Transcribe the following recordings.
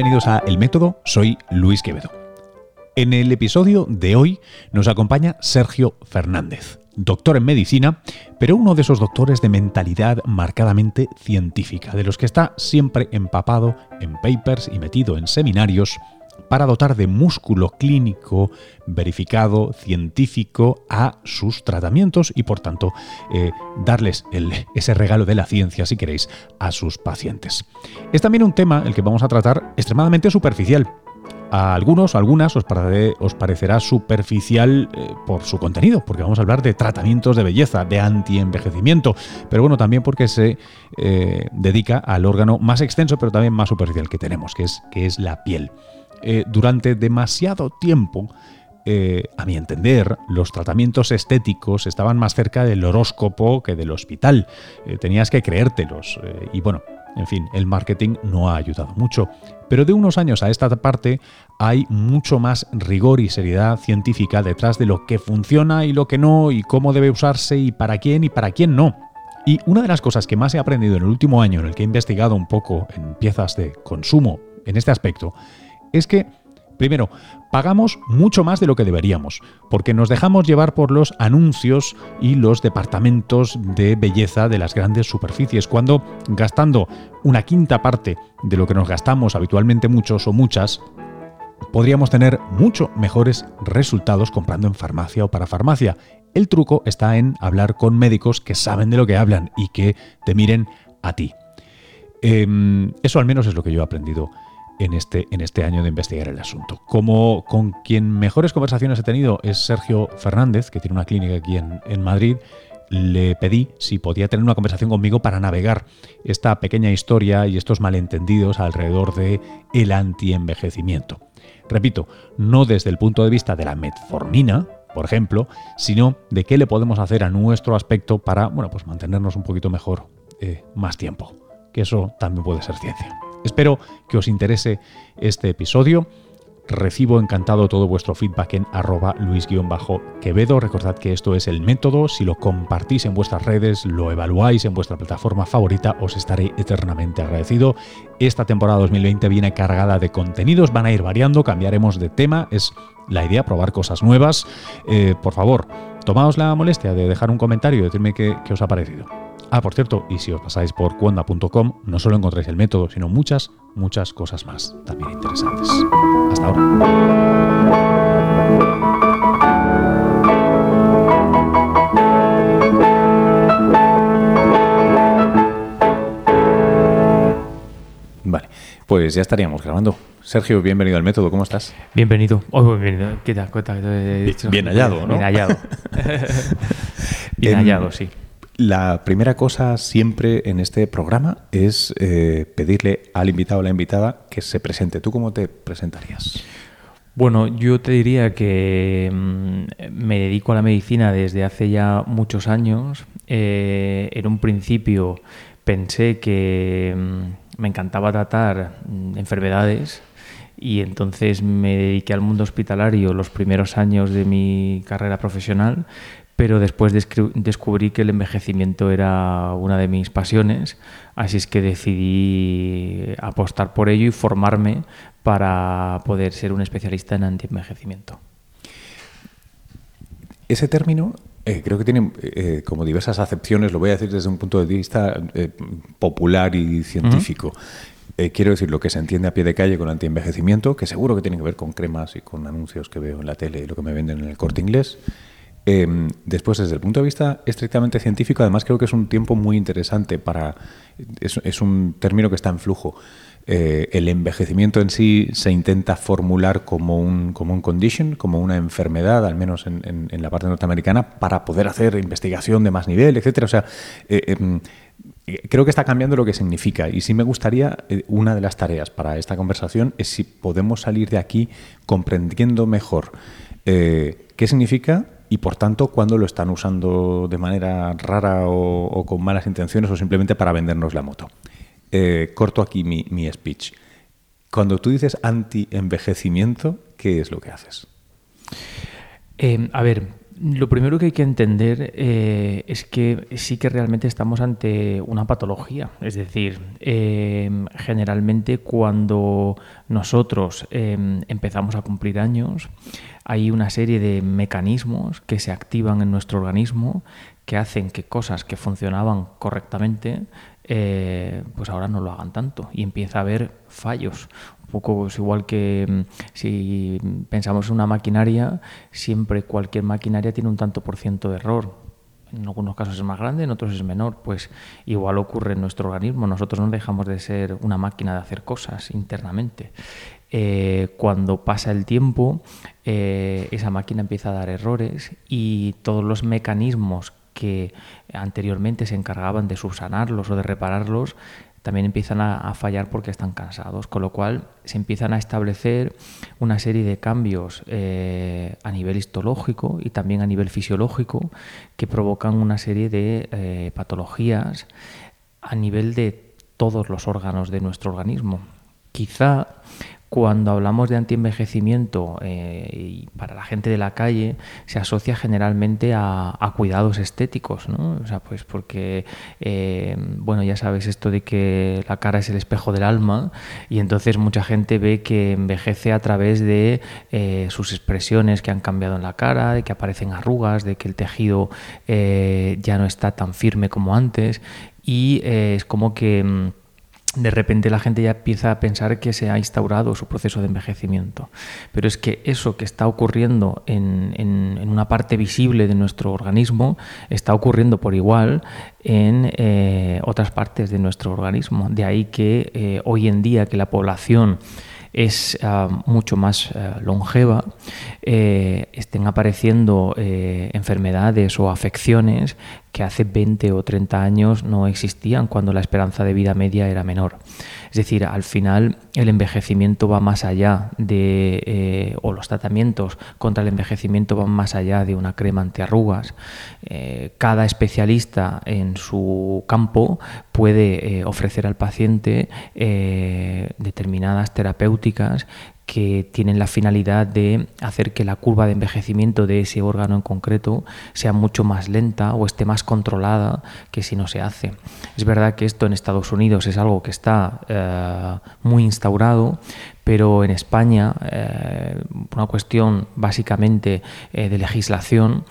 bienvenidos a El Método, soy Luis Quevedo. En el episodio de hoy nos acompaña Sergio Fernández, doctor en medicina, pero uno de esos doctores de mentalidad marcadamente científica, de los que está siempre empapado en papers y metido en seminarios para dotar de músculo clínico verificado, científico a sus tratamientos y por tanto eh, darles ese regalo de la ciencia, si queréis, a sus pacientes. Es también un tema el que vamos a tratar extremadamente superficial. A algunos o algunas os, parecerá superficial eh, por su contenido, porque vamos a hablar de tratamientos de belleza, de antienvejecimiento, pero bueno, también porque se eh, dedica al órgano más extenso, pero también más superficial que tenemos, que es, que es la piel. Eh, durante demasiado tiempo, eh, a mi entender, los tratamientos estéticos estaban más cerca del horóscopo que del hospital. Eh, tenías que creértelos. y bueno, en fin, el marketing no ha ayudado mucho. Pero de unos años a esta parte hay mucho más rigor y seriedad científica detrás de lo que funciona y lo que no, y cómo debe usarse y para quién y para quién no. Y una de las cosas que más he aprendido en el último año en el que he investigado un poco en piezas de consumo en este aspecto es que, primero, pagamos mucho más de lo que deberíamos, porque nos dejamos llevar por los anuncios y los departamentos de belleza de las grandes superficies, cuando gastando una quinta parte de lo que nos gastamos habitualmente muchos o muchas, podríamos tener mucho mejores resultados comprando en farmacia o para farmacia. El truco está en hablar con médicos que saben de lo que hablan y que te miren a ti. Em, eso al menos es lo que yo he aprendido en este, en este año de investigar el asunto. Como con quien mejores conversaciones he tenido es Sergio Fernández, que tiene una clínica aquí en, Madrid, le pedí si podía tener una conversación conmigo para navegar esta pequeña historia y estos malentendidos alrededor de el antienvejecimiento. Repito, no desde el punto de vista de la metformina, por ejemplo, sino de qué le podemos hacer a nuestro aspecto para, bueno, pues mantenernos un poquito mejor eh, más tiempo. Que eso también puede ser ciencia. Espero que os interese este episodio. Recibo encantado todo vuestro feedback en arroba luis-quevedo. Recordad que esto es el método. Si lo compartís en vuestras redes, lo evaluáis en vuestra plataforma favorita, os estaré eternamente agradecido. Esta temporada 2020 viene cargada de contenidos, van a ir variando, cambiaremos de tema. Es la idea probar cosas nuevas. Eh, por favor, tomaos la molestia de dejar un comentario y decirme qué os ha parecido. Ah, por cierto, y si os pasáis por cuanda.com, no solo encontráis el método, sino muchas, muchas cosas más también interesantes. Hasta ahora. Vale, pues ya estaríamos grabando. Sergio, bienvenido al método, ¿cómo estás? Bienvenido. Oh, bienvenido. ¿Qué tal? Bien hallado, ¿no? Bien hallado. Bien hallado, sí. La primera cosa siempre en este programa es eh, pedirle al invitado o la invitada que se presente. ¿Tú cómo te presentarías? Bueno, yo te diría que mm, me dedico a la medicina desde hace ya muchos años. Eh, en un principio pensé que mm, me encantaba tratar mm, enfermedades y entonces me dediqué al mundo hospitalario los primeros años de mi carrera profesional, pero después descubrí que el envejecimiento era una de mis pasiones, así es que decidí apostar por ello y formarme para poder ser un especialista en antienvejecimiento. Ese término eh, creo que tiene eh, como diversas acepciones, lo voy a decir desde un punto de vista eh, popular y científico. quiero decir lo que se entiende a pie de calle con antienvejecimiento, que seguro que tiene que ver con cremas y con anuncios que veo en la tele y lo que me venden en el corte inglés. Em, después, desde el punto de vista estrictamente científico, además creo que es un tiempo muy interesante para... Es, un término que está en flujo. Eh, el envejecimiento en sí se intenta formular como un, como un condition, como una enfermedad, al menos en, la parte norteamericana, para poder hacer investigación de más nivel, etcétera. O sea, eh, em, creo que está cambiando lo que significa. Y sí me gustaría, eh, una de las tareas para esta conversación es si podemos salir de aquí comprendiendo mejor qué significa y por tanto cuando lo están usando de manera rara o, con malas intenciones o simplemente para vendernos la moto. Eh, corto aquí mi, speech. Cuando tú dices anti-envejecimiento, ¿qué es lo que haces? Eh, a ver, Lo primero que hay que entender eh, es que sí que realmente estamos ante una patología. Es decir, em, generalmente cuando nosotros em, empezamos a cumplir años, hay una serie de mecanismos que se activan en nuestro organismo que hacen que cosas que funcionaban correctamente eh, pues ahora no lo hagan tanto y empieza a haber fallos. Un poco es igual que mm, si pensamos en una maquinaria, siempre cualquier maquinaria tiene un tanto por ciento de error. En algunos casos es más grande, en otros es menor. Pues igual ocurre en nuestro organismo. Nosotros no dejamos de ser una máquina de hacer cosas internamente. Eh, cuando pasa el tiempo, eh, esa máquina empieza a dar errores y todos los mecanismos que anteriormente se encargaban de subsanarlos o de repararlos, también empiezan a, fallar porque están cansados, con lo cual se empiezan a establecer una serie de cambios eh, a nivel histológico y también a nivel fisiológico que provocan una serie de eh, patologías a nivel de todos los órganos de nuestro organismo. Quizá cuando hablamos de antienvejecimiento eh, y para la gente de la calle se asocia generalmente a, cuidados estéticos, ¿no? O sea, pues porque, eh, bueno, ya sabes esto de que la cara es el espejo del alma y entonces mucha gente ve que envejece a través de eh, sus expresiones que han cambiado en la cara, de que aparecen arrugas, de que el tejido ya no está tan firme como antes y es como que mm, de repente la gente ya empieza a pensar que se ha instaurado su proceso de envejecimiento. Pero es que eso que está ocurriendo en, una parte visible de nuestro organismo está ocurriendo por igual en eh, otras partes de nuestro organismo. De ahí que eh, hoy en día que la población es ah, mucho más ah, longeva, eh, estén apareciendo enfermedades o afecciones que hace 20 o 30 años no existían cuando la esperanza de vida media era menor. Es decir, al final el envejecimiento va más allá de, eh, o los tratamientos contra el envejecimiento van más allá de una crema antiarrugas. Eh, cada especialista en su campo puede eh, ofrecer al paciente determinadas terapéuticas que tienen la finalidad de hacer que la curva de envejecimiento de ese órgano en concreto sea mucho más lenta o esté más controlada que si no se hace. Es verdad que esto en Estados Unidos es algo que está eh, muy instaurado, pero en España, eh, una cuestión básicamente eh, de legislación,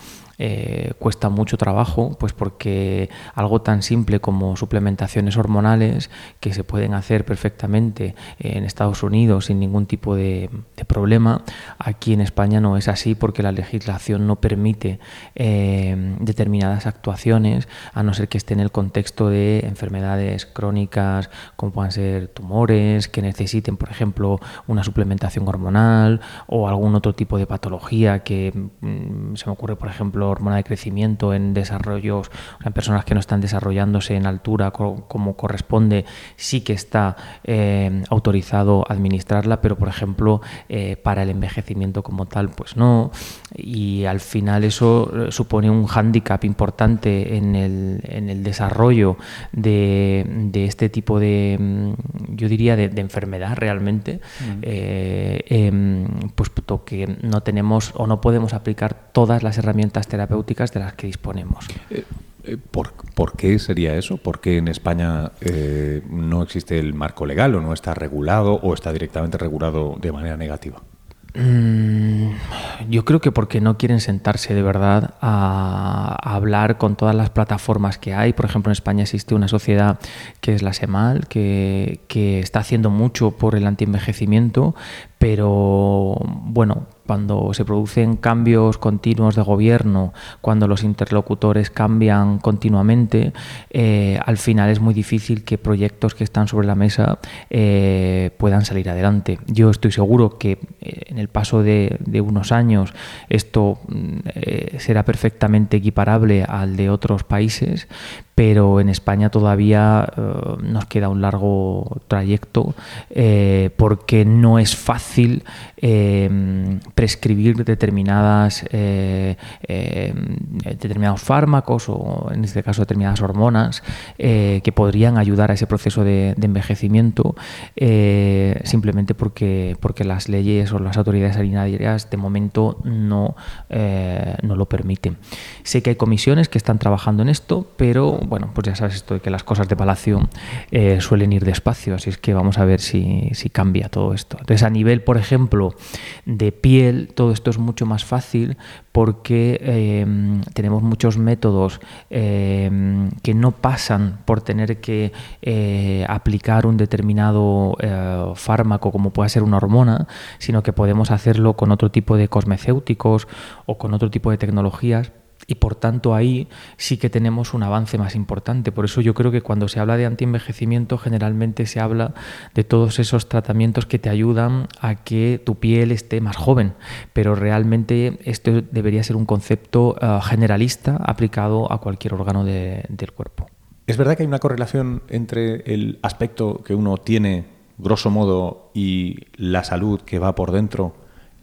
eh, cuesta mucho trabajo, pues porque algo tan simple como suplementaciones hormonales que se pueden hacer perfectamente en Estados Unidos sin ningún tipo de, problema, aquí en España no es así porque la legislación no permite eh, determinadas actuaciones a no ser que esté en el contexto de enfermedades crónicas como puedan ser tumores, que necesiten, por ejemplo, una suplementación hormonal o algún otro tipo de patología que mm, se me ocurre, por ejemplo, hormona de crecimiento en desarrollos, en personas que no están desarrollándose en altura como corresponde, sí que está eh, autorizado administrarla, pero por ejemplo eh, para el envejecimiento como tal, pues no. Y al final eso eh, supone un hándicap importante en el, en el desarrollo de, de, este tipo de, mm, yo diría, de, enfermedad realmente, mm. em, pues que no tenemos o no podemos aplicar todas las herramientas terapéuticas de las que disponemos. Eh, eh, ¿Por, qué sería eso? ¿Por qué en España eh, no existe el marco legal o no está regulado o está directamente regulado de manera negativa? Mm, yo creo que porque no quieren sentarse de verdad a, hablar con todas las plataformas que hay. Por ejemplo, en España existe una sociedad que es la SEMAL, que, que está haciendo mucho por el antienvejecimiento, pero bueno, cuando se producen cambios continuos de gobierno, cuando los interlocutores cambian continuamente, eh, al final es muy difícil que proyectos que están sobre la mesa eh, puedan salir adelante. Yo estoy seguro que eh, en el paso de, unos años esto mm, será perfectamente equiparable al de otros países, pero en España todavía eh, nos queda un largo trayecto eh, porque no es fácil prescribir determinadas, determinados fármacos o en este caso determinadas hormonas que podrían ayudar a ese proceso de, envejecimiento simplemente porque, porque las leyes o las autoridades sanitarias de momento no, no lo permiten. Sé que hay comisiones que están trabajando en esto, pero bueno, pues ya sabes esto de que las cosas de Palacio eh, suelen ir despacio, así es que vamos a ver si, cambia todo esto. Entonces, a nivel, por ejemplo, de piel, todo esto es mucho más fácil porque em, tenemos muchos métodos em, que no pasan por tener que eh, aplicar un determinado eh, fármaco como pueda ser una hormona, sino que podemos hacerlo con otro tipo de cosmecéuticos o con otro tipo de tecnologías y por tanto ahí sí que tenemos un avance más importante. Por eso yo creo que cuando se habla de antienvejecimiento generalmente se habla de todos esos tratamientos que te ayudan a que tu piel esté más joven, pero realmente esto debería ser un concepto eh, generalista aplicado a cualquier órgano del cuerpo. ¿Es verdad que hay una correlación entre el aspecto que uno tiene, grosso modo, y la salud que va por dentro?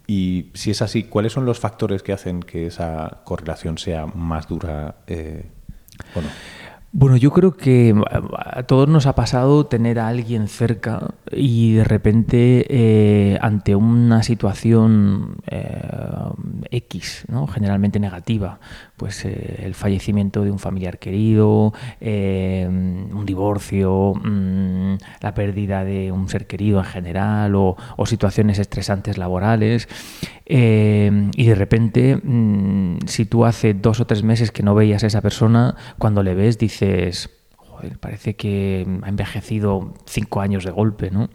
Y si es así, ¿cuáles son los factores que hacen que esa correlación sea más dura eh, o no? Bueno, yo creo que a todos nos ha pasado tener a alguien cerca y de repente eh, ante una situación eh, X, ¿no? generalmente negativa, pues eh, el fallecimiento de un familiar querido, un divorcio, mm, la pérdida de un ser querido en general o, o situaciones estresantes laborales, eh, y de repente, mm, si tú hace dos o tres meses que no veías a esa persona, cuando le ves dices, joder, parece que ha envejecido cinco años de golpe, ¿no?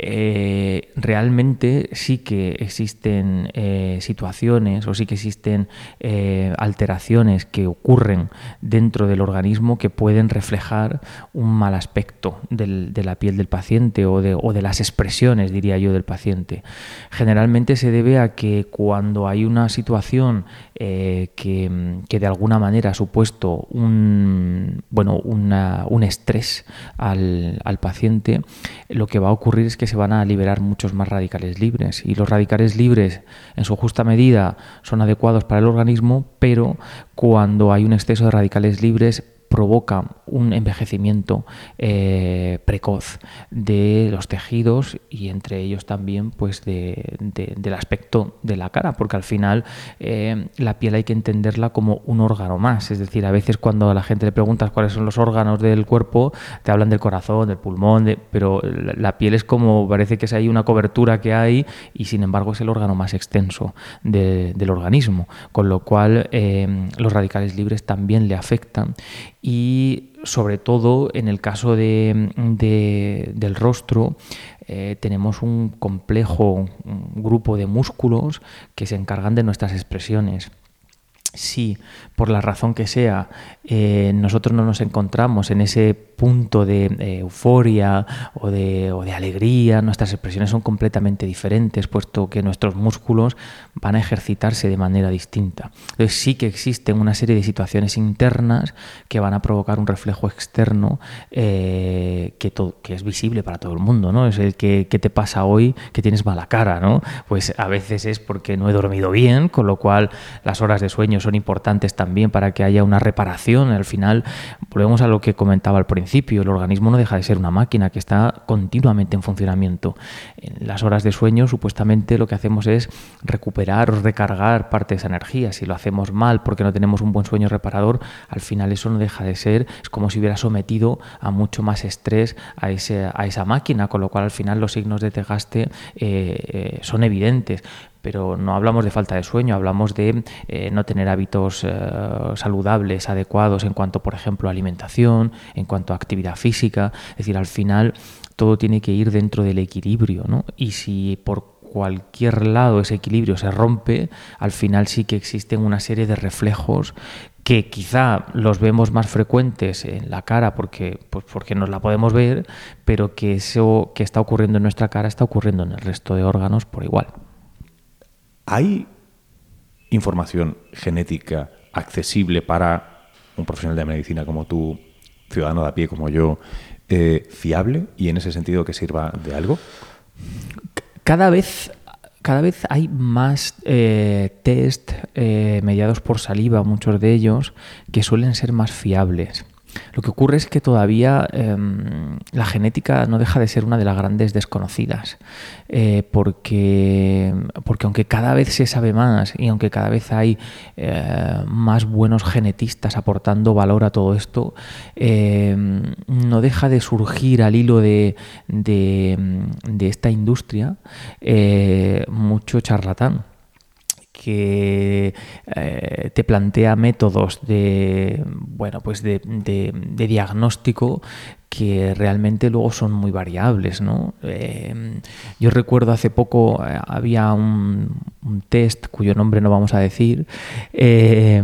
Eh, realmente sí que existen eh, situaciones o sí que existen eh, alteraciones que ocurren dentro del organismo que pueden reflejar un mal aspecto de la piel del paciente o de, las expresiones, diría yo, del paciente. Generalmente se debe a que cuando hay una situación que, de alguna manera ha supuesto un, bueno, un estrés al, al paciente, lo que va a ocurrir es que se van a liberar muchos más radicales libres. Y los radicales libres, en su justa medida, son adecuados para el organismo, pero cuando hay un exceso de radicales libres, provoca un envejecimiento eh, precoz de los tejidos y entre ellos también pues del aspecto de la cara, porque al final eh, la piel hay que entenderla como un órgano más. Es decir, a veces cuando a la gente le preguntas cuáles son los órganos del cuerpo, te hablan del corazón, del pulmón, pero la, piel es como, parece que es ahí una cobertura que hay y sin embargo es el órgano más extenso del organismo, con lo cual eh, los radicales libres también le afectan y sobre todo en el caso de, del rostro eh, tenemos un complejo grupo de músculos que se encargan de nuestras expresiones si por la razón que sea eh, nosotros no nos encontramos en ese punto de eh, euforia o de, alegría, nuestras expresiones son completamente diferentes, puesto que nuestros músculos van a ejercitarse de manera distinta. Entonces sí que existen una serie de situaciones internas que van a provocar un reflejo externo eh, que, que es visible para todo el mundo, ¿no? Es el que, te pasa hoy que tienes mala cara, ¿no? Pues a veces es porque no he dormido bien, con lo cual las horas de sueño son importantes también para que haya una reparación. Al final, volvemos a lo que comentaba al principio, el organismo no deja de ser una máquina que está continuamente en funcionamiento. En las horas de sueño, supuestamente, lo que hacemos es recuperar o recargar parte de esa energía. Si lo hacemos mal porque no tenemos un buen sueño reparador, al final eso no deja de ser, es como si hubiera sometido a mucho más estrés a esa máquina, con lo cual al final los signos de desgaste eh, eh, son evidentes pero no hablamos de falta de sueño, hablamos de eh, no tener hábitos eh, saludables, adecuados en cuanto, por ejemplo, a alimentación, en cuanto a actividad física. Es decir, al final todo tiene que ir dentro del equilibrio, ¿no? Y si por cualquier lado ese equilibrio se rompe, al final sí que existen una serie de reflejos que quizá los vemos más frecuentes en la cara porque, pues porque nos la podemos ver, pero que eso que está ocurriendo en nuestra cara está ocurriendo en el resto de órganos por igual. ¿Hay información genética accesible para un profesional de medicina como tú, ciudadano de a pie como yo, eh, fiable y en ese sentido que sirva de algo? Cada vez cada vez hay más eh, test eh, mediados por saliva, muchos de ellos, que suelen ser más fiables. Lo que ocurre es que todavía em, la genética no deja de ser una de las grandes desconocidas, eh, porque, porque aunque cada vez se sabe más y aunque cada vez hay eh, más buenos genetistas aportando valor a todo esto, em, no deja de surgir al hilo de, de esta industria eh, mucho charlatán que eh, te plantea métodos de bueno pues de, diagnóstico que realmente luego son muy variables. ¿no? Eh, yo recuerdo hace poco eh, había un, test cuyo nombre no vamos a decir que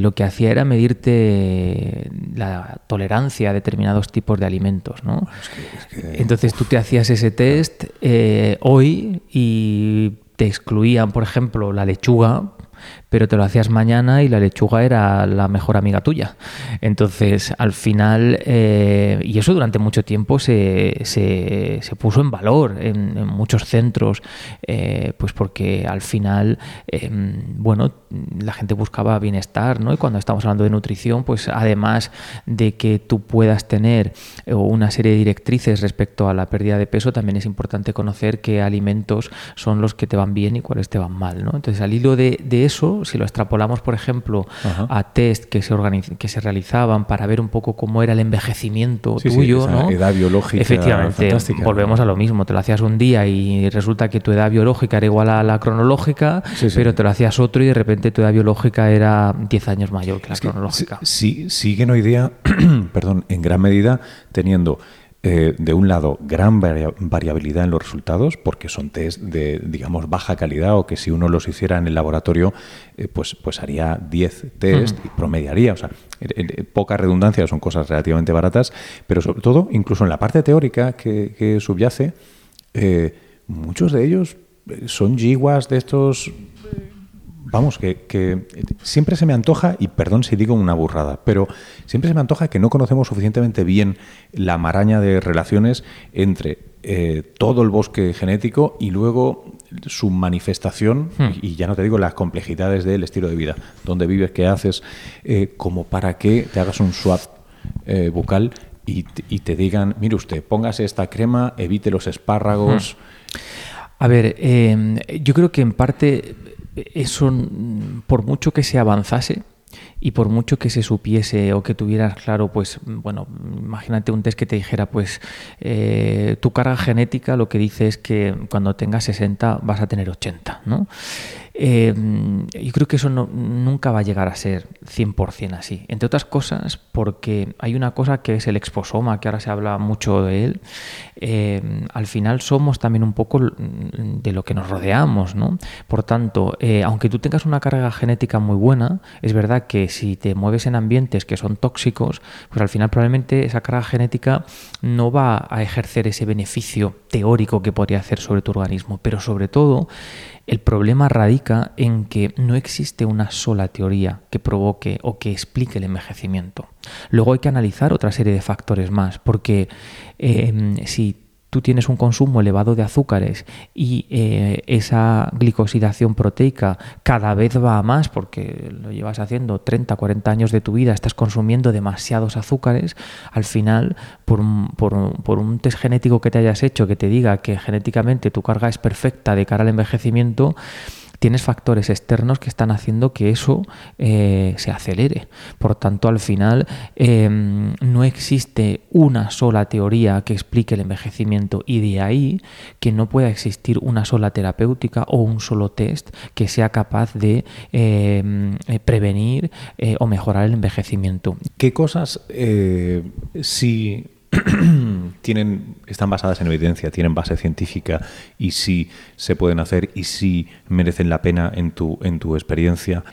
lo que hacía era medirte la tolerancia a determinados tipos de alimentos. ¿no? Entonces tú te hacías ese test hoy y te excluían, por ejemplo, la lechuga, pero te lo hacías mañana y la lechuga era la mejor amiga tuya. Entonces, al final, eh, y eso durante mucho tiempo se, se, puso en valor en, muchos centros, eh, pues porque al final, em, bueno, la gente buscaba bienestar, ¿no? Y cuando estamos hablando de nutrición, pues además de que tú puedas tener eh, una serie de directrices respecto a la pérdida de peso, también es importante conocer qué alimentos son los que te van bien y cuáles te van mal, ¿no? Entonces, al hilo de, de eso, si lo extrapolamos, por ejemplo, a test que se, que se realizaban para ver un poco cómo era el envejecimiento tuyo, ¿no? Edad biológica. Efectivamente, volvemos a lo mismo. Te lo hacías un día y resulta que tu edad biológica era igual a la cronológica, pero te lo hacías otro y de repente tu edad biológica era 10 años mayor que la cronológica. Sí, siguen hoy día, perdón, en gran medida teniendo eh, de un lado, gran variabilidad en los resultados, porque son test de, digamos, baja calidad o que si uno los hiciera en el laboratorio, eh, pues, pues haría 10 test y promediaría. O sea, poca redundancia, son cosas relativamente baratas, pero sobre todo, incluso en la parte teórica que, subyace, eh, muchos de ellos son giguas de estos vamos, que, siempre se me antoja, y perdón si digo una burrada, pero siempre se me antoja que no conocemos suficientemente bien la maraña de relaciones entre eh, todo el bosque genético y luego su manifestación, hmm. y ya no te digo las complejidades del estilo de vida, dónde vives, qué haces, eh, como para que te hagas un swap eh, bucal y, te digan, mire usted, póngase esta crema, evite los espárragos. Hmm. A ver, yo creo que en parte eso, por mucho que se avanzase, y por mucho que se supiese o que tuvieras claro, pues bueno, imagínate un test que te dijera, pues eh, tu carga genética lo que dice es que cuando tengas 60 vas a tener 80, ¿no? Eh, yo creo que eso nunca va a llegar a ser 100% así. Entre otras cosas, porque hay una cosa que es el exposoma, que ahora se habla mucho de él. Eh, al final somos también un poco de lo que nos rodeamos, ¿no? Por tanto, eh, aunque tú tengas una carga genética muy buena, es verdad que si te mueves en ambientes que son tóxicos, pues al final probablemente esa carga genética no va a ejercer ese beneficio teórico que podría hacer sobre tu organismo, pero sobre todo el problema radica en que no existe una sola teoría que provoque o que explique el envejecimiento. Luego hay que analizar otra serie de factores más, porque eh, si tú tienes un consumo elevado de azúcares y eh, esa glicosidación proteica cada vez va a más porque lo llevas haciendo 30, 40 años de tu vida, estás consumiendo demasiados azúcares, al final, por por un test genético que te hayas hecho que te diga que genéticamente tu carga es perfecta de cara al envejecimiento, tienes factores externos que están haciendo que eso eh, se acelere. Por tanto, al final em, no existe una sola teoría que explique el envejecimiento y de ahí que no pueda existir una sola terapéutica o un solo test que sea capaz de em, eh, prevenir eh, o mejorar el envejecimiento. ¿Qué cosas si tienen, están basadas en evidencia, tienen base científica y si se pueden hacer y si merecen la pena en tu, en tu experiencia.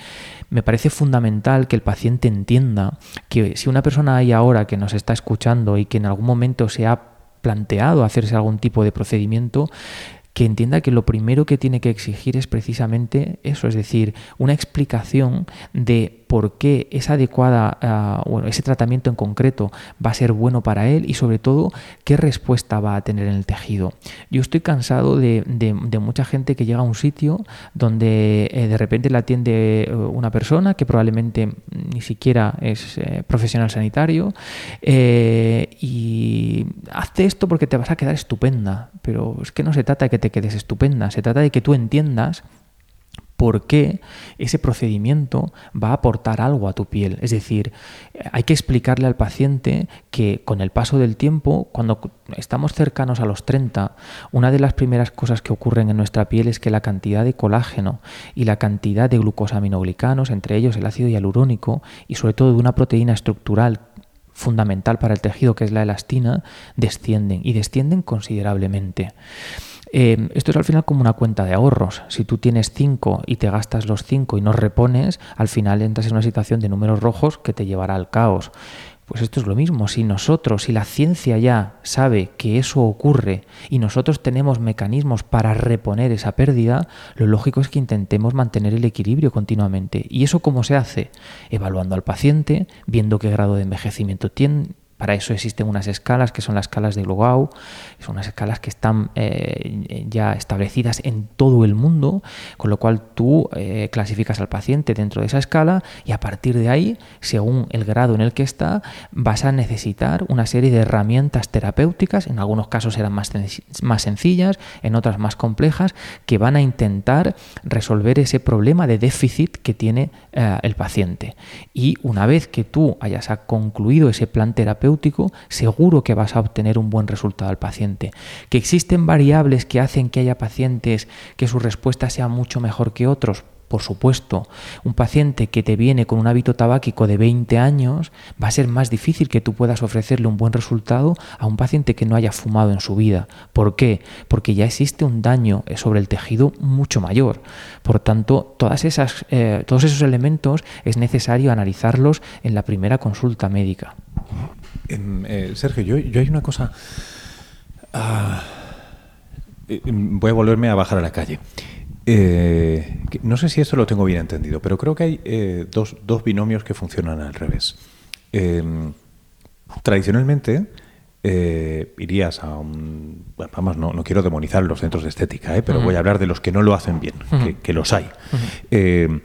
Me parece fundamental que el paciente entienda que si una persona hay ahora que nos está escuchando y que en algún momento se ha planteado hacerse algún tipo de procedimiento, que entienda que lo primero que tiene que exigir es precisamente eso, es decir, una explicación de por qué esa adecuada, ah, ese tratamiento en concreto va a ser bueno para él y sobre todo qué respuesta va a tener en el tejido. Yo estoy cansado de, mucha gente que llega a un sitio donde eh, de repente le atiende eh, una persona que probablemente ni siquiera es eh, profesional sanitario y hazte esto porque te vas a quedar estupenda, pero es que no se trata de que te quedes estupenda, se trata de que tú entiendas por qué ese procedimiento va a aportar algo a tu piel. Es decir, hay que explicarle al paciente que con el paso del tiempo, cuando estamos cercanos a los 30, una de las primeras cosas que ocurren en nuestra piel es que la cantidad de colágeno y la cantidad de glucosaminoglicanos, entre ellos el ácido hialurónico y sobre todo de una proteína estructural fundamental para el tejido que es la elastina, descienden y descienden considerablemente. Eh, esto es al final como una cuenta de ahorros. Si tú tienes 5 y te gastas los 5 y no repones, al final entras en una situación de números rojos que te llevará al caos. Pues esto es lo mismo, si nosotros, si la ciencia ya sabe que eso ocurre y nosotros tenemos mecanismos para reponer esa pérdida, lo lógico es que intentemos mantener el equilibrio continuamente. ¿Y eso cómo se hace? Evaluando al paciente, viendo qué grado de envejecimiento tiene, para eso existen unas escalas que son las escalas de Lugau, son unas escalas que están eh, ya establecidas en todo el mundo, con lo cual tú eh, clasificas al paciente dentro de esa escala y a partir de ahí, según el grado en el que está, vas a necesitar una serie de herramientas terapéuticas, en algunos casos serán más, más sencillas, en otras más complejas, que van a intentar resolver ese problema de déficit que tiene eh, el paciente. Y una vez que tú hayas concluido ese plan terapéutico, seguro que vas a obtener un buen resultado al paciente. Que existen variables que hacen que haya pacientes que su respuesta sea mucho mejor que otros, por supuesto, un paciente que te viene con un hábito tabáquico de 20 años, va a ser más difícil que tú puedas ofrecerle un buen resultado a un paciente que no haya fumado en su vida. ¿Por qué? Porque ya existe un daño sobre el tejido mucho mayor. Por tanto, todas esas, eh, todos esos elementos es necesario analizarlos en la primera consulta médica. Eh, Sergio, yo, yo, hay una cosa... Ah, eh, em, voy a volverme a bajar a la calle. Eh, no sé si esto lo tengo bien entendido, pero creo que hay dos, dos, binomios que funcionan al revés. Em, tradicionalmente, irías a un... Vamos, no, no, quiero demonizar los centros de estética, pero voy a hablar de los que no lo hacen bien, que, los hay. el,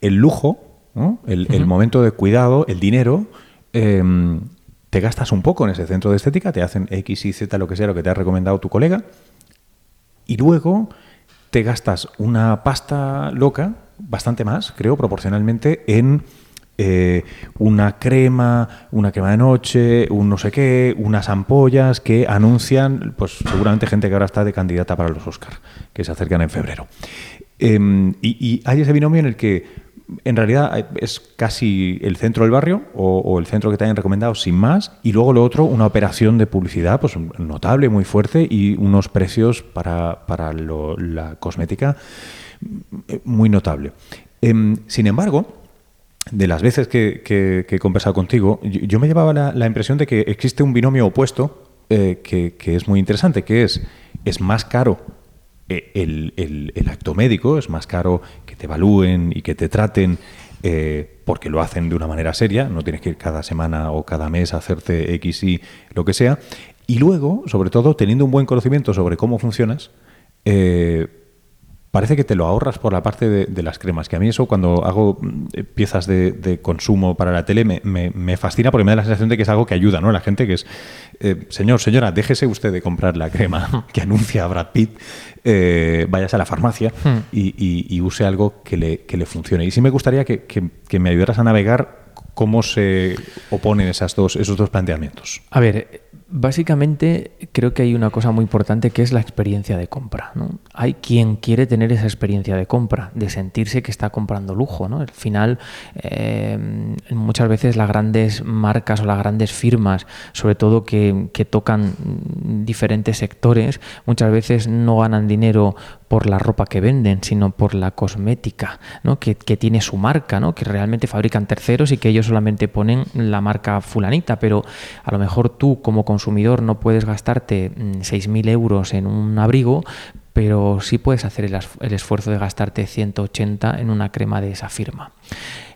el, lujo, el, el, momento de cuidado, el dinero, te gastas un poco en ese centro de estética, te hacen X, Y, Z, lo que sea, lo que te ha recomendado tu colega, y luego te gastas una pasta loca, bastante más, creo, proporcionalmente, en eh, una crema, una crema de noche, un no sé qué, unas ampollas que anuncian, pues seguramente gente que ahora está de candidata para los Oscars, que se acercan en febrero. Em, y hay ese binomio en el que en realidad eh, es casi el centro del barrio o, el centro que te hayan recomendado sin más. Y luego lo otro una operación de publicidad pues notable muy fuerte y unos precios para, la cosmética eh, muy notable. Em, sin embargo de las veces que, he conversado contigo yo, me llevaba la, impresión de que existe un binomio opuesto eh, que, que es muy interesante que es es más caro el, el, acto médico, es más caro que te evalúen y que te traten eh, porque lo hacen de una manera seria, no tienes que ir cada semana o cada mes a hacerte X y lo que sea. Y luego, sobre todo, teniendo un buen conocimiento sobre cómo funcionas, eh, parece que te lo ahorras por la parte de, las cremas, que a mí eso cuando hago mm, piezas de, consumo para la tele me, fascina porque me da la sensación de que es algo que ayuda, ¿no? La gente que es, eh, señor, señora, déjese usted de comprar la crema que anuncia Brad Pitt, eh, vayas a la farmacia hmm. y, use algo que le, que le funcione. Y sí me gustaría que, que me ayudaras a navegar cómo se oponen esas dos, esos dos planteamientos. A ver, Básicamente creo que hay una cosa muy importante que es la experiencia de compra. Hay quien quiere tener esa experiencia de compra, de sentirse que está comprando lujo. ¿no? Al final, eh, muchas veces las grandes marcas o las grandes firmas, sobre todo que, que tocan diferentes sectores, muchas veces no ganan dinero por la ropa que venden, sino por la cosmética ¿no? que, tiene su marca, ¿no? que realmente fabrican terceros y que ellos solamente ponen la marca fulanita, pero a lo mejor tú como consumidor no puedes gastarte 6.000 mm, euros en un abrigo, pero sí puedes hacer el, esfuerzo de gastarte 180 en una crema de esa firma.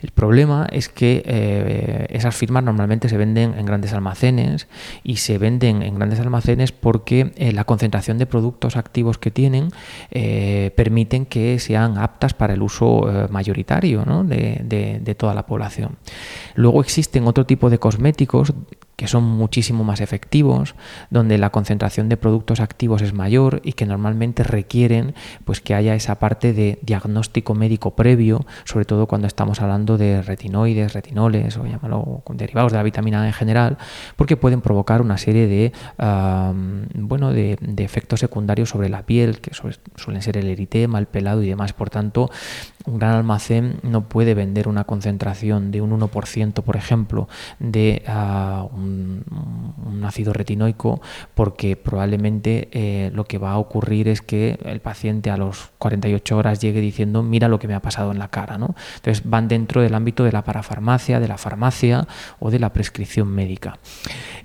El problema es que eh, esas firmas normalmente se venden en grandes almacenes y se venden en grandes almacenes porque eh, la concentración de productos activos que tienen eh, permiten que sean aptas para el uso mayoritario de, de toda la población. Luego existen otro tipo de cosméticos que son muchísimo más efectivos, donde la concentración de productos activos es mayor y que normalmente requieren pues que haya esa parte de diagnóstico médico previo, sobre todo cuando estamos hablando de retinoides, retinoles o llámalo derivados de la vitamina A en general, porque pueden provocar una serie de bueno de, efectos secundarios sobre la piel, que suelen ser el eritema, el pelado y demás. Por tanto, un gran almacén no puede vender una concentración de un 1%, por ejemplo, de ah, un, ácido retinoico, porque probablemente eh, lo que va a ocurrir es que el paciente a los 48 horas llegue diciendo, mira lo que me ha pasado en la cara. ¿no? Entonces van dentro del ámbito de la parafarmacia, de la farmacia o de la prescripción médica.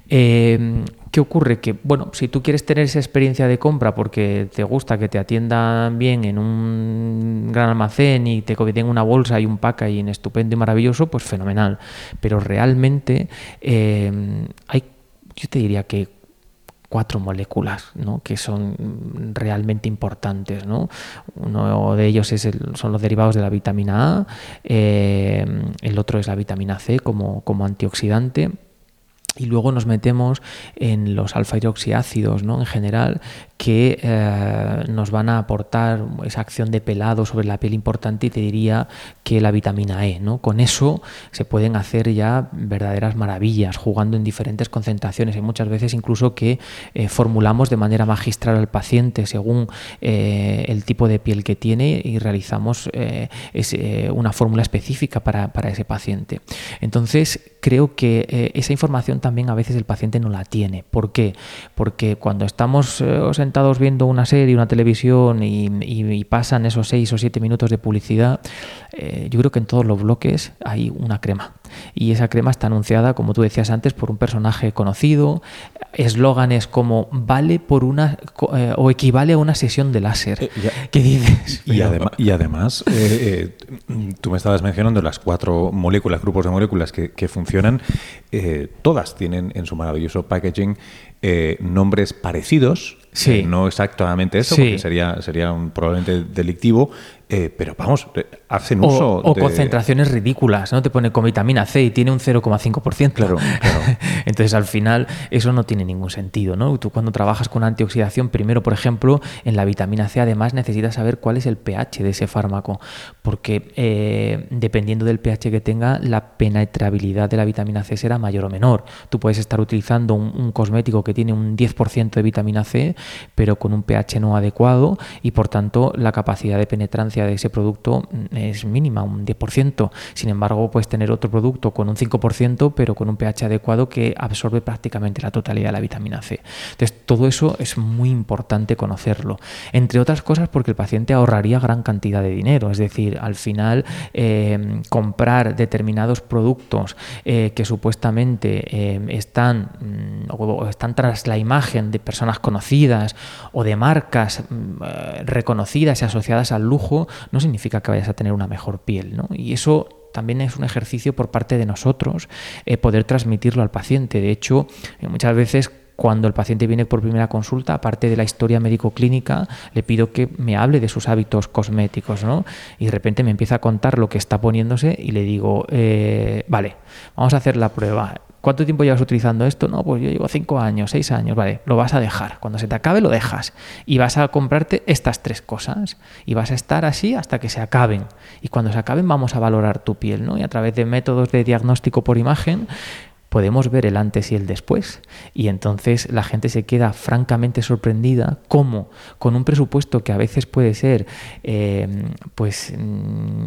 Eh, ¿Qué ocurre? Que, bueno, si tú quieres tener esa experiencia de compra porque te gusta que te atiendan bien en un gran almacén y te den una bolsa y un packaging estupendo y maravilloso, pues fenomenal. Pero realmente eh, hay, yo te diría que cuatro moléculas ¿no? que son realmente importantes. ¿no? Uno de ellos es son los derivados de la vitamina A, eh, el otro es la vitamina C como, como antioxidante y luego nos metemos en los alfa hidroxiácidos ¿no? en general que eh, nos van a aportar esa acción de pelado sobre la piel importante y te diría que la vitamina E. ¿no? Con eso se pueden hacer ya verdaderas maravillas jugando en diferentes concentraciones y muchas veces incluso que eh, formulamos de manera magistral al paciente según eh, el tipo de piel que tiene y realizamos una fórmula específica para, para, ese paciente. Entonces creo que esa información también a veces el paciente no la tiene. ¿Por qué? Porque cuando estamos sentados viendo una serie, una televisión y, pasan esos seis o siete minutos de publicidad, eh, yo creo que en todos los bloques hay una crema. Y esa crema está anunciada, como tú decías antes, por un personaje conocido. Eslóganes como vale por una eh, o equivale a una sesión de láser. Eh, ¿Qué dices? Y, y además, tú me estabas mencionando las cuatro moléculas, grupos de moléculas que, que funcionan. todas tienen en su maravilloso packaging nombres parecidos Sí. no exactamente eso, porque sería, sería un, probablemente delictivo, eh, pero vamos, eh, hacen uso. O, concentraciones ridículas, ¿no? Te pone con vitamina C y tiene un 0,5%. Claro, claro. Entonces, al final, eso no tiene ningún sentido, ¿no? Tú cuando trabajas con antioxidación, primero, por ejemplo, en la vitamina C, además, necesitas saber cuál es el pH de ese fármaco, porque eh, dependiendo del pH que tenga, la penetrabilidad de la vitamina C será mayor o menor. Tú puedes estar utilizando un, un cosmético que tiene un 10% de vitamina C, pero con un pH no adecuado y, por tanto, la capacidad de penetrancia de ese producto mm, es mínima, un 10%. Sin embargo, puedes tener otro producto con un 5%, pero con un pH adecuado que absorbe prácticamente la totalidad de la vitamina C. Entonces, todo eso es muy importante conocerlo. Entre otras cosas, porque el paciente ahorraría gran cantidad de dinero. Es decir, al final, em, comprar determinados productos eh, que supuestamente em, están, mm, o están tras la imagen de personas conocidas o de marcas mm, eh, reconocidas y asociadas al lujo, no significa que vayas a tener una mejor piel. ¿no? Y eso también es un ejercicio por parte de nosotros eh, poder transmitirlo al paciente. De hecho, eh, muchas veces cuando el paciente viene por primera consulta, aparte de la historia médico-clínica, le pido que me hable de sus hábitos cosméticos, ¿no? Y de repente me empieza a contar lo que está poniéndose y le digo, eh, vale, vamos a hacer la prueba. ¿Cuánto tiempo llevas utilizando esto? No, pues yo llevo cinco años, seis años, vale, lo vas a dejar. Cuando se te acabe, lo dejas. Y vas a comprarte estas tres cosas. Y vas a estar así hasta que se acaben. Y cuando se acaben, vamos a valorar tu piel, ¿no? Y a través de métodos de diagnóstico por imagen, podemos ver el antes y el después. Y entonces la gente se queda francamente sorprendida cómo con un presupuesto que a veces puede ser eh, pues mm,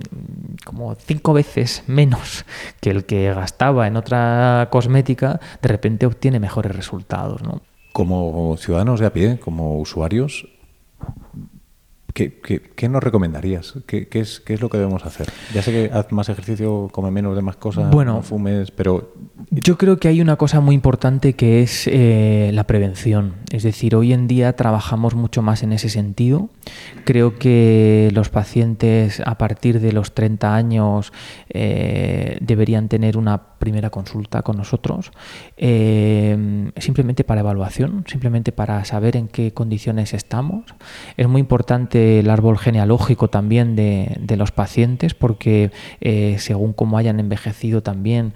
como cinco veces menos que el que gastaba en otra cosmética, de repente obtiene mejores resultados. ¿no? Como ciudadanos de a pie, como usuarios, ¿Qué, nos recomendarías? ¿Qué, es, ¿Qué, es, lo que debemos hacer? Ya sé que haz más ejercicio, come menos de más cosas, no fumes, pero Yo creo que hay una cosa muy importante que es eh, la prevención. Es decir, hoy en día trabajamos mucho más en ese sentido. Creo que los pacientes a partir de los 30 años eh, deberían tener una primera consulta con nosotros, eh, simplemente para evaluación, simplemente para saber en qué condiciones estamos. Es muy importante el árbol genealógico también de, los pacientes porque según cómo hayan envejecido también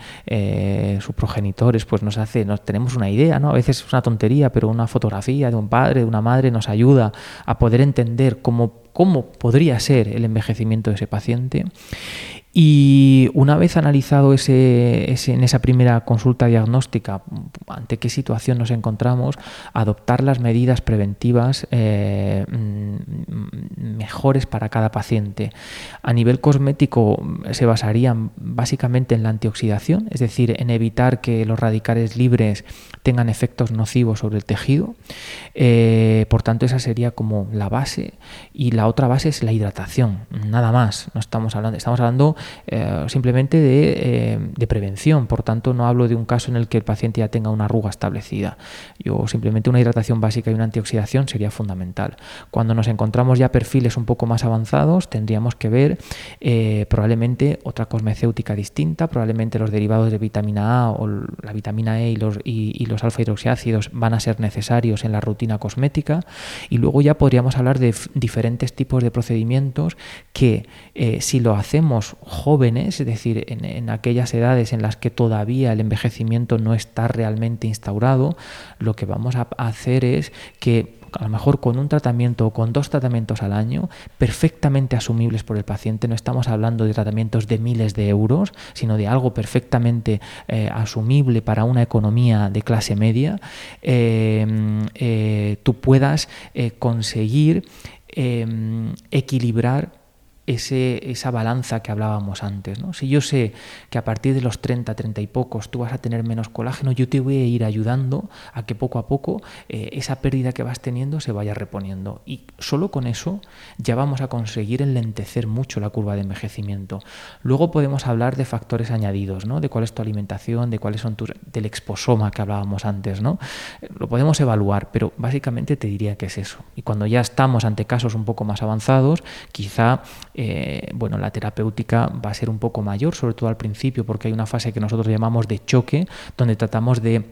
sus progenitores, pues nos hace, nos tenemos una idea, ¿no? A veces es una tontería, pero una fotografía de un padre, de una madre nos ayuda a poder entender cómo, cómo podría ser el envejecimiento de ese paciente y una vez analizado ese, en esa primera consulta diagnóstica ante qué situación nos encontramos, adoptar las medidas preventivas eh, mm, mejores para cada paciente. A nivel cosmético se basarían básicamente en la antioxidación, es decir, en evitar que los radicales libres tengan efectos nocivos sobre el tejido. Eh, por tanto, esa sería como la base. Y la otra base es la hidratación, nada más. No estamos hablando, estamos hablando eh, simplemente eh, de, prevención. Por tanto, no hablo de un caso en el que el paciente ya tenga una arruga establecida. Yo simplemente una hidratación básica y una antioxidación sería fundamental. Cuando nos encontramos ya perfiles un poco más avanzados, tendríamos que ver eh, probablemente otra cosmecéutica distinta, probablemente los derivados de vitamina A o la vitamina E y los, y, los alfa hidroxiácidos van a ser necesarios en la rutina cosmética. Y luego ya podríamos hablar de diferentes tipos de procedimientos que si lo hacemos jóvenes, es decir, en, aquellas edades en las que todavía el envejecimiento no está realmente instaurado, lo que vamos a hacer es que a lo mejor con un tratamiento o con dos tratamientos al año, perfectamente asumibles por el paciente, no estamos hablando de tratamientos de miles de euros, sino de algo perfectamente eh, asumible para una economía de clase media, eh, eh, tú puedas conseguir equilibrar esa balanza que hablábamos antes. Si yo sé que a partir de los 30, 30 y pocos tú vas a tener menos colágeno, yo te voy a ir ayudando a que poco a poco eh, esa pérdida que vas teniendo se vaya reponiendo. Y solo con eso ya vamos a conseguir enlentecer mucho la curva de envejecimiento. Luego podemos hablar de factores añadidos, de cuál es tu alimentación, de cuáles son tus, del exposoma que hablábamos antes. ¿no? Lo podemos evaluar, pero básicamente te diría que es eso. Y cuando ya estamos ante casos un poco más avanzados, quizá eh, bueno, la terapéutica va a ser un poco mayor, sobre todo al principio, porque hay una fase que nosotros llamamos de choque, donde tratamos de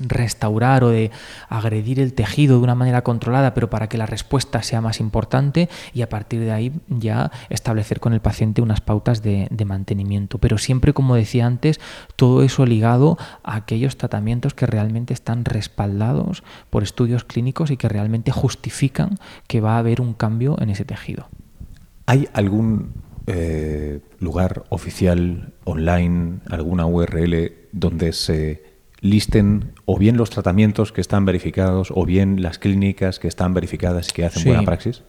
restaurar o de agredir el tejido de una manera controlada, pero para que la respuesta sea más importante y a partir de ahí ya establecer con el paciente unas pautas de, de, mantenimiento. Pero siempre, como decía antes, todo eso ligado a aquellos tratamientos que realmente están respaldados por estudios clínicos y que realmente justifican que va a haber un cambio en ese tejido. ¿Hay algún eh, lugar oficial online, alguna URL donde se listen o bien los tratamientos que están verificados o bien las clínicas que están verificadas y que hacen buena praxis?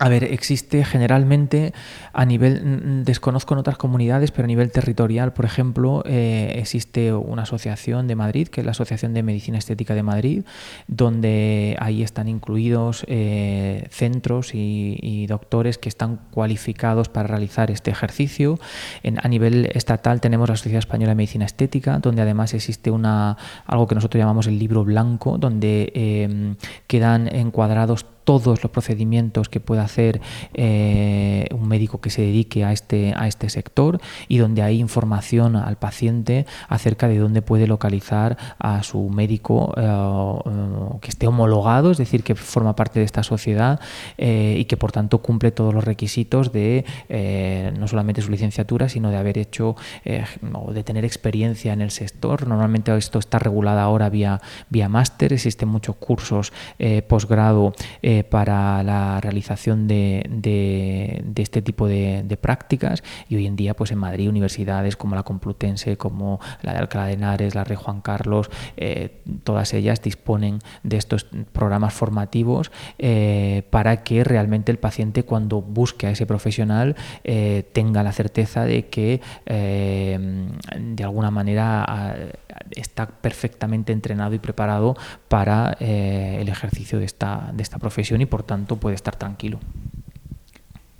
A ver, existe generalmente a nivel, desconozco en otras comunidades, pero a nivel territorial, por ejemplo, eh, existe una asociación de Madrid, que es la Asociación de Medicina Estética de Madrid, donde ahí están incluidos eh, centros y, doctores que están cualificados para realizar este ejercicio. a nivel estatal tenemos la Sociedad Española de Medicina Estética, donde además existe una, algo que nosotros llamamos el libro blanco, donde eh, quedan encuadrados todos los procedimientos que pueda hacer eh, un médico que se dedique a este, a este sector y donde hay información al paciente acerca de dónde puede localizar a su médico eh, eh, que esté homologado, es decir, que forma parte de esta sociedad y que por tanto cumple todos los requisitos de no solamente su licenciatura, sino de haber hecho o de tener experiencia en el sector. Normalmente esto está regulado ahora vía, vía máster, existen muchos cursos posgrado para la realización de, este tipo de, prácticas. Y hoy en día pues en Madrid universidades como la Complutense, como la de Alcalá de Henares, la Rey Juan Carlos, eh, todas ellas disponen de estos programas formativos eh, para que realmente el paciente cuando busque a ese profesional eh, tenga la certeza de que de alguna manera está perfectamente entrenado y preparado para el ejercicio de esta profesión y por tanto puede estar tranquilo.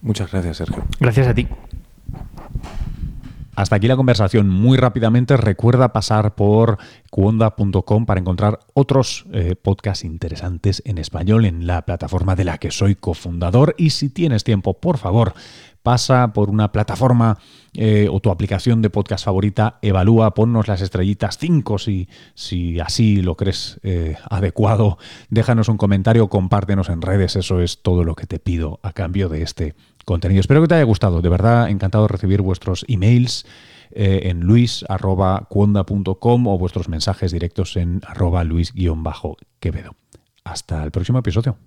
Muchas gracias, Sergio. Gracias a ti. Hasta aquí la conversación. Muy rápidamente recuerda pasar por cuonda.com para encontrar otros eh, podcasts interesantes en español en la plataforma de la que soy cofundador. Y si tienes tiempo, por favor, pasa por una plataforma eh, o tu aplicación de podcast favorita, evalúa, ponnos las estrellitas 5 si, si así lo crees eh, adecuado, déjanos un comentario, compártenos en redes, eso es todo lo que te pido a cambio de este contenido. Espero que te haya gustado, de verdad encantado de recibir vuestros emails eh, en luis.cuonda.com o vuestros mensajes directos en arroba luis-quevedo. Hasta el próximo episodio.